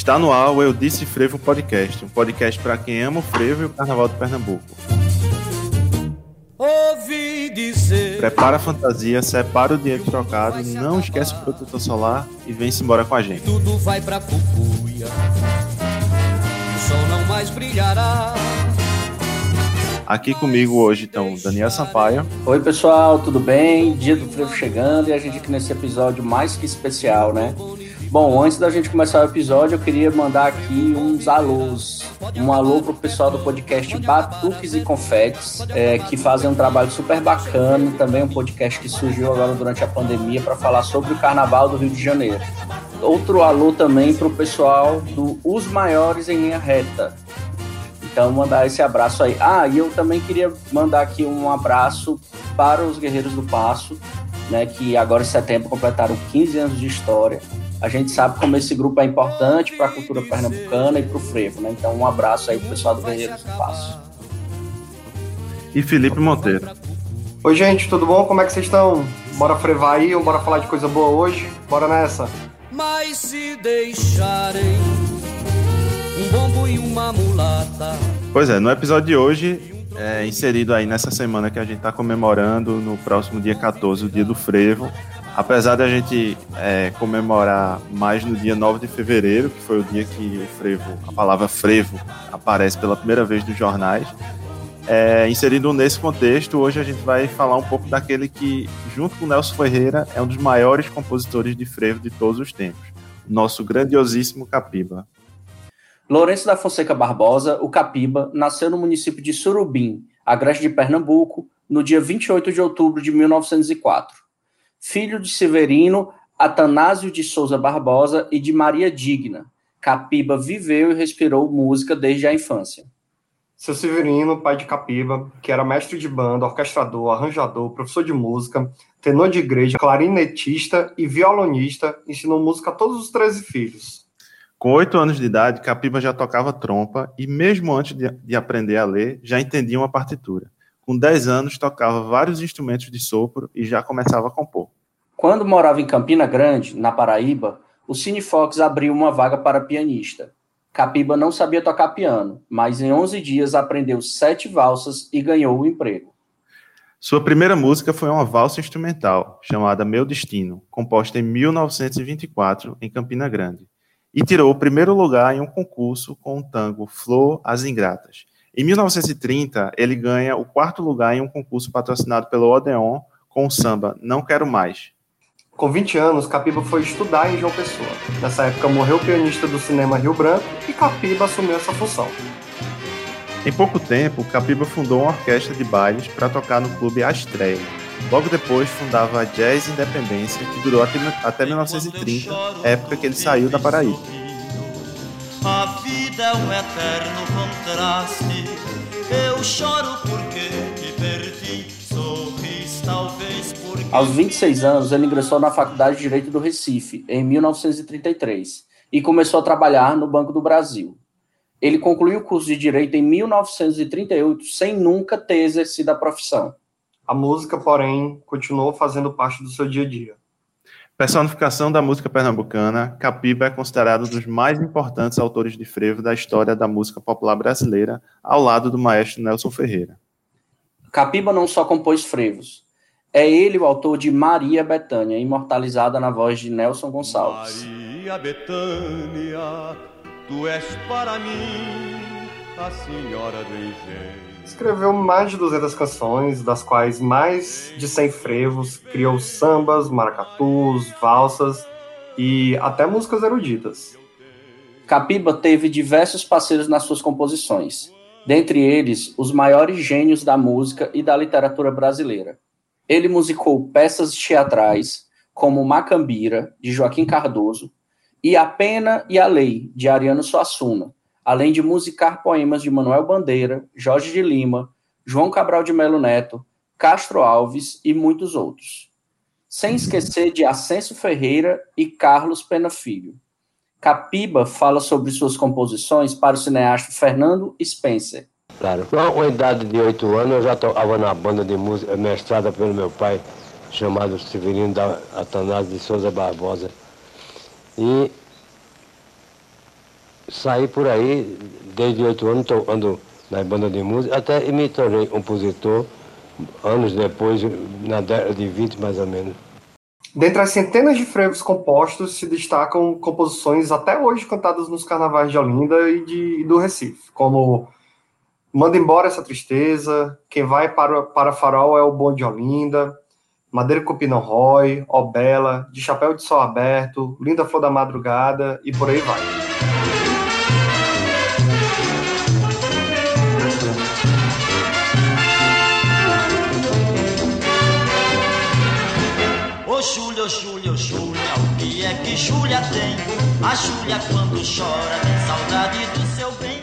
Está no ar o Eu Disse Frevo Podcast, um podcast para quem ama o frevo e o carnaval de Pernambuco. Ouvi dizer. Prepara a fantasia, separa o dinheiro trocado, não esquece o protetor solar e vem-se embora com a gente. Tudo vai pra cucuia, o sol não mais brilhará. Aqui comigo hoje estão Daniel Sampaio. Oi, pessoal, tudo bem? Dia do frevo chegando e a gente aqui nesse episódio mais que especial, né? Bom, antes da gente começar o episódio, eu queria mandar aqui uns alôs. Um alô pro pessoal do podcast Batuques e Confetes, é, que fazem um trabalho super bacana. Também um podcast que surgiu agora durante a pandemia para falar sobre o Carnaval do Rio de Janeiro. Outro alô também pro pessoal do Os Maiores em Linha Reta. Então, mandar esse abraço aí. Ah, e eu também queria mandar aqui um abraço para os Guerreiros do Passo, né, que agora em setembro completaram 15 anos de história a gente sabe como esse grupo é importante para a cultura pernambucana e para o frevo, né? Então um abraço aí pro pessoal do Guerreiros do Passo. E Felipe Monteiro. Oi gente, tudo bom? Como é que vocês estão? Bora frevar aí ou bora falar de coisa boa hoje? Bora nessa. Mas se deixarem um bombo e uma mulata. Pois é, no episódio de hoje, é, inserido aí nessa semana que a gente está comemorando, no próximo dia 14, o dia do frevo, Apesar da gente é, comemorar mais no dia 9 de fevereiro, que foi o dia que o frevo, a palavra frevo aparece pela primeira vez nos jornais, é, inserido nesse contexto, hoje a gente vai falar um pouco daquele que, junto com Nelson Ferreira, é um dos maiores compositores de frevo de todos os tempos, nosso grandiosíssimo Capiba. Lourenço da Fonseca Barbosa, o Capiba, nasceu no município de Surubim, agreste de Pernambuco, no dia 28 de outubro de 1904 filho de Severino Atanásio de Souza Barbosa e de Maria Digna. Capiba viveu e respirou música desde a infância. Seu Severino, pai de Capiba, que era mestre de banda, orquestrador, arranjador, professor de música, tenor de igreja, clarinetista e violonista, ensinou música a todos os 13 filhos. Com oito anos de idade, Capiba já tocava trompa e, mesmo antes de, de aprender a ler, já entendia uma partitura. Com 10 anos, tocava vários instrumentos de sopro e já começava a compor. Quando morava em Campina Grande, na Paraíba, o Cine Fox abriu uma vaga para pianista. Capiba não sabia tocar piano, mas em 11 dias aprendeu sete valsas e ganhou o emprego. Sua primeira música foi uma valsa instrumental, chamada Meu Destino, composta em 1924, em Campina Grande, e tirou o primeiro lugar em um concurso com o tango Flor as Ingratas, em 1930, ele ganha o quarto lugar em um concurso patrocinado pelo Odeon com o samba Não Quero Mais. Com 20 anos, Capiba foi estudar em João Pessoa. Nessa época morreu o pianista do cinema Rio Branco e Capiba assumiu essa função. Em pouco tempo, Capiba fundou uma orquestra de bailes para tocar no clube Astreia. Logo depois, fundava a Jazz Independência, que durou até 1930, época que ele saiu da Paraíba. Vida é um eterno contraste. Eu choro porque te perdi, sorris talvez porque. Aos 26 anos, ele ingressou na Faculdade de Direito do Recife, em 1933, e começou a trabalhar no Banco do Brasil. Ele concluiu o curso de Direito em 1938, sem nunca ter exercido a profissão. A música, porém, continuou fazendo parte do seu dia a dia. Personificação da música pernambucana, Capiba é considerado um dos mais importantes autores de frevo da história da música popular brasileira, ao lado do maestro Nelson Ferreira. Capiba não só compôs frevos, é ele o autor de Maria Betânia, imortalizada na voz de Nelson Gonçalves. Maria Betânia, tu és para mim a senhora do engenho. Escreveu mais de 200 canções, das quais mais de 100 frevos, criou sambas, maracatus, valsas e até músicas eruditas. Capiba teve diversos parceiros nas suas composições, dentre eles os maiores gênios da música e da literatura brasileira. Ele musicou peças teatrais como Macambira, de Joaquim Cardoso, e A Pena e a Lei, de Ariano Suassuna, além de musicar poemas de Manuel Bandeira, Jorge de Lima, João Cabral de Melo Neto, Castro Alves e muitos outros. Sem esquecer de Ascenso Ferreira e Carlos Pena Filho. Capiba fala sobre suas composições para o cineasta Fernando Spencer. Claro, com a idade de oito anos eu já estava na banda de música mestrada pelo meu pai, chamado Severino da Atanásio de Souza Barbosa. E saí por aí, desde oito anos, ando na banda de música, até me tornei compositor anos depois, na década de 20 mais ou menos. Dentre as centenas de frevos compostos se destacam composições até hoje cantadas nos carnavais de Olinda e, de, e do Recife, como Manda Embora Essa Tristeza, Quem Vai para, para Farol é o Bom de Olinda, Madeira Cupinão Roy, Ó Bela, De Chapéu de Sol Aberto, Linda Flor da Madrugada e por aí vai. Júlia, ô Júlia, o que é que Júlia tem? A Júlia quando chora tem saudade do seu bem.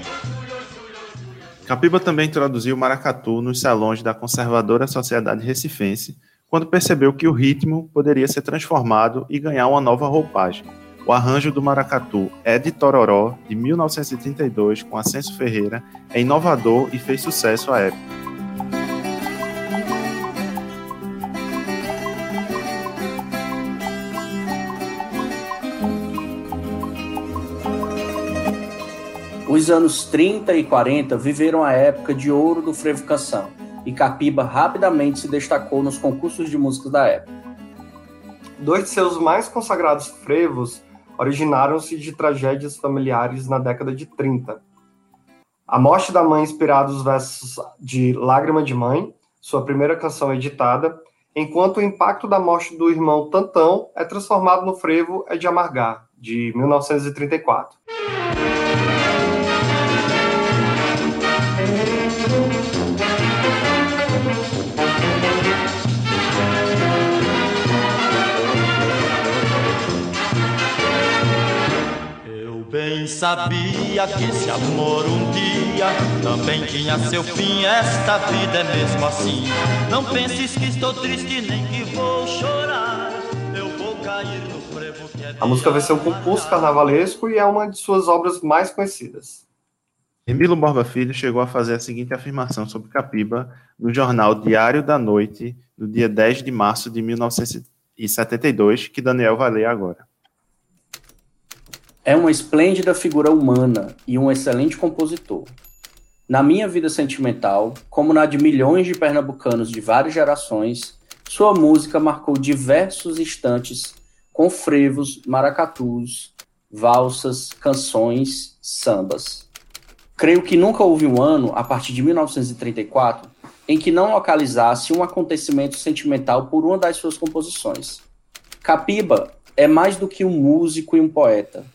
Capiba também introduziu o maracatu nos salões da conservadora Sociedade Recifense, quando percebeu que o ritmo poderia ser transformado e ganhar uma nova roupagem. O arranjo do maracatu é de Tororó, de 1932, com Ascenso Ferreira, é inovador e fez sucesso à época. Os anos 30 e 40 viveram a época de ouro do frevo canção, e Capiba rapidamente se destacou nos concursos de música da época. Dois de seus mais consagrados frevos originaram-se de tragédias familiares na década de 30. A morte da mãe inspirada nos versos de Lágrima de Mãe, sua primeira canção editada, enquanto o impacto da morte do irmão Tantão é transformado no frevo É de Amargar, de 1934. Sabia que esse amor um dia também tinha seu fim. Esta vida é mesmo assim. Não penses que estou triste nem que vou chorar. Eu vou cair no frevo que é A música vai ser um concurso carnavalesco e é uma de suas obras mais conhecidas. Emílio Borba Filho chegou a fazer a seguinte afirmação sobre Capiba no jornal Diário da Noite, no dia 10 de março de 1972, que Daniel vai ler agora. É uma esplêndida figura humana e um excelente compositor. Na minha vida sentimental, como na de milhões de pernambucanos de várias gerações, sua música marcou diversos instantes com frevos, maracatus, valsas, canções, sambas. Creio que nunca houve um ano, a partir de 1934, em que não localizasse um acontecimento sentimental por uma das suas composições. Capiba é mais do que um músico e um poeta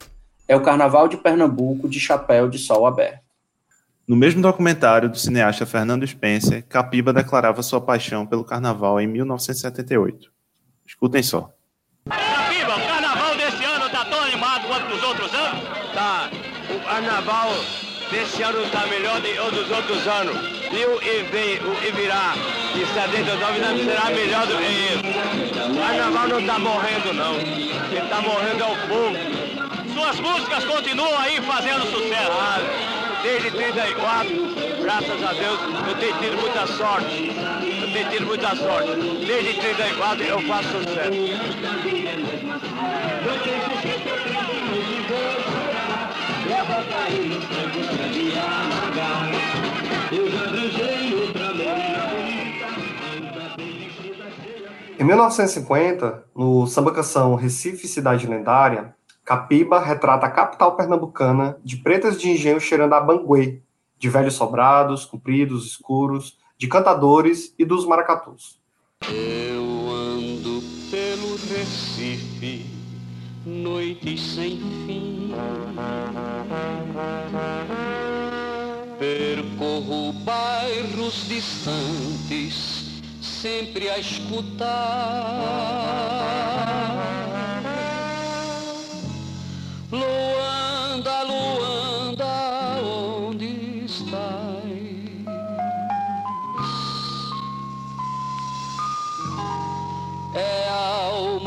é o Carnaval de Pernambuco de Chapéu de Sol Aberto. No mesmo documentário do cineasta Fernando Spencer, Capiba declarava sua paixão pelo carnaval em 1978. Escutem só. Capiba, o carnaval desse ano está tão animado quanto os outros anos? Tá. O carnaval desse ano está melhor do que dos outros anos. E o EV, o Ivirá, de 79 não será melhor do que ele. O carnaval não está morrendo, não. Quem está morrendo é o povo. Suas músicas continuam aí fazendo sucesso. Ah, desde 34, graças a Deus, eu tenho tido muita sorte. Eu tenho tido muita sorte. Desde 34 eu faço sucesso. Em 1950, no samba canção Recife Cidade Lendária, Capiba retrata a capital pernambucana de pretas de engenho cheirando a banguê, de velhos sobrados, compridos, escuros, de cantadores e dos maracatus. Eu ando pelo Recife, noites sem fim. Percorro bairros distantes, sempre a escutar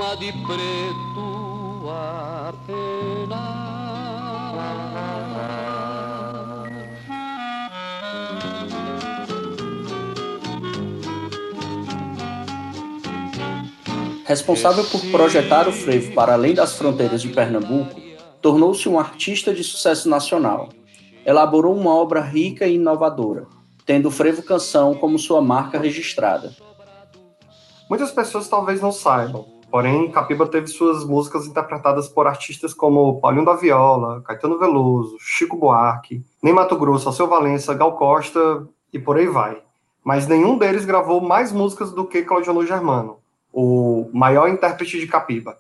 alma de preto apenas. Responsável por projetar o frevo para além das fronteiras de Pernambuco, tornou-se um artista de sucesso nacional. Elaborou uma obra rica e inovadora, tendo o Frevo Canção como sua marca registrada. Muitas pessoas talvez não saibam, porém Capiba teve suas músicas interpretadas por artistas como Paulinho da Viola, Caetano Veloso, Chico Buarque, Ney Mato Grosso, Alceu Valença, Gal Costa e por aí vai. Mas nenhum deles gravou mais músicas do que Claudio Germano, o maior intérprete de Capiba.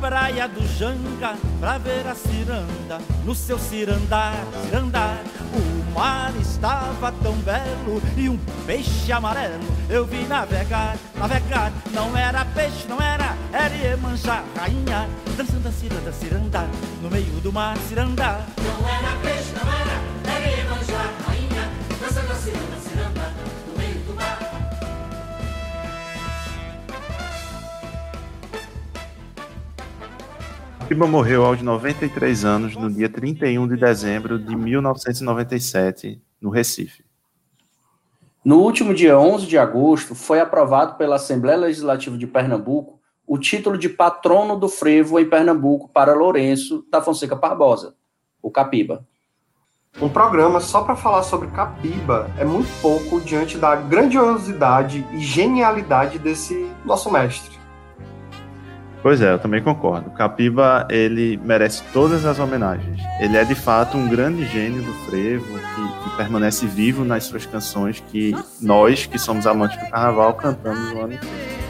Praia do Janga pra ver a ciranda no seu cirandar, cirandar. O mar estava tão belo e um peixe amarelo eu vi navegar, navegar. Não era peixe, não era, era Iemanjá, rainha, dançando a ciranda, ciranda, no meio do mar, ciranda. Não era peixe, não era, Piba morreu aos 93 anos no dia 31 de dezembro de 1997, no Recife. No último dia 11 de agosto, foi aprovado pela Assembleia Legislativa de Pernambuco o título de patrono do frevo em Pernambuco para Lourenço da Fonseca Barbosa, o Capiba. Um programa só para falar sobre Capiba é muito pouco diante da grandiosidade e genialidade desse nosso mestre. Pois é, eu também concordo. Capiba, ele merece todas as homenagens. Ele é de fato um grande gênio do frevo que, que permanece vivo nas suas canções que nós, que somos amantes do carnaval, cantamos o ano inteiro.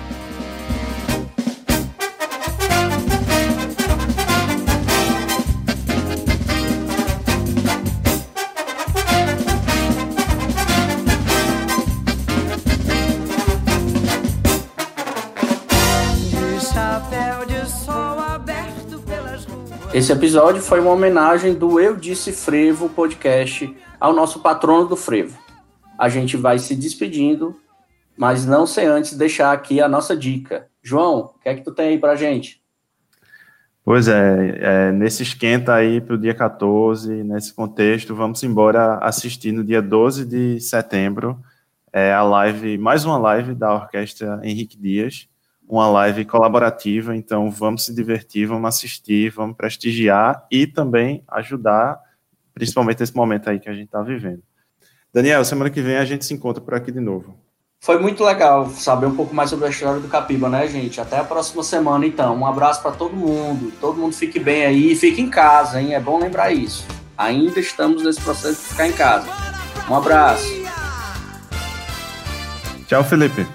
Esse episódio foi uma homenagem do Eu Disse Frevo podcast ao nosso patrono do Frevo. A gente vai se despedindo, mas não sem antes deixar aqui a nossa dica. João, o que é que tu tem aí pra gente? Pois é, é nesse esquenta aí para o dia 14, nesse contexto, vamos embora assistir no dia 12 de setembro é, a live, mais uma live da Orquestra Henrique Dias, uma live colaborativa, então vamos se divertir, vamos assistir, vamos prestigiar e também ajudar, principalmente nesse momento aí que a gente está vivendo. Daniel, semana que vem a gente se encontra por aqui de novo. Foi muito legal saber um pouco mais sobre a história do Capiba, né, gente? Até a próxima semana, então. Um abraço para todo mundo. Todo mundo fique bem aí e fique em casa, hein? É bom lembrar isso. Ainda estamos nesse processo de ficar em casa. Um abraço. Tchau, Felipe.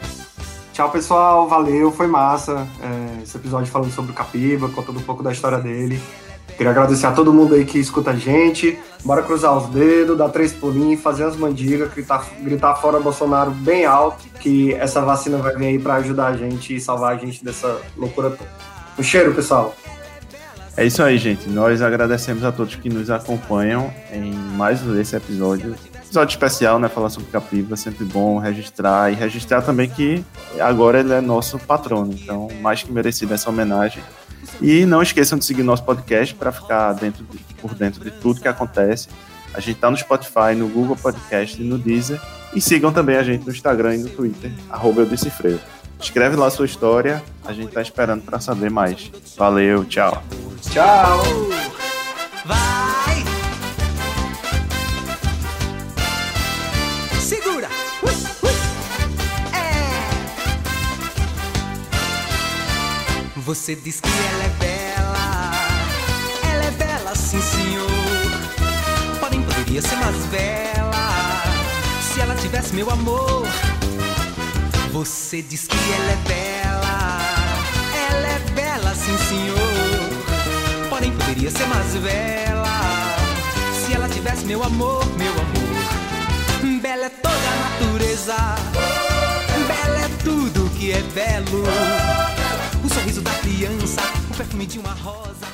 Tchau, pessoal. Valeu, foi massa. É, esse episódio falando sobre o Capiba, contando um pouco da história dele. Queria agradecer a todo mundo aí que escuta a gente. Bora cruzar os dedos, dar três pulinhos, fazer as mandigas, gritar, gritar fora Bolsonaro bem alto, que essa vacina vai vir aí para ajudar a gente e salvar a gente dessa loucura toda. Um cheiro, pessoal. É isso aí, gente. Nós agradecemos a todos que nos acompanham em mais esse episódio episódio especial, né? Falar sobre Capiva, sempre bom registrar e registrar também que agora ele é nosso patrono, então mais que merecido essa homenagem. E não esqueçam de seguir nosso podcast para ficar dentro de, por dentro de tudo que acontece. A gente está no Spotify, no Google Podcast e no Deezer. E sigam também a gente no Instagram e no Twitter, arroba eu Escreve lá a sua história, a gente está esperando para saber mais. Valeu, tchau. Tchau. Você diz que ela é bela, ela é bela, sim senhor. Porém poderia ser mais bela se ela tivesse meu amor. Você diz que ela é bela, ela é bela, sim senhor. Porém poderia ser mais bela se ela tivesse meu amor, meu amor. Bela é toda a natureza, bela é tudo que é belo criança, o perfume de uma rosa.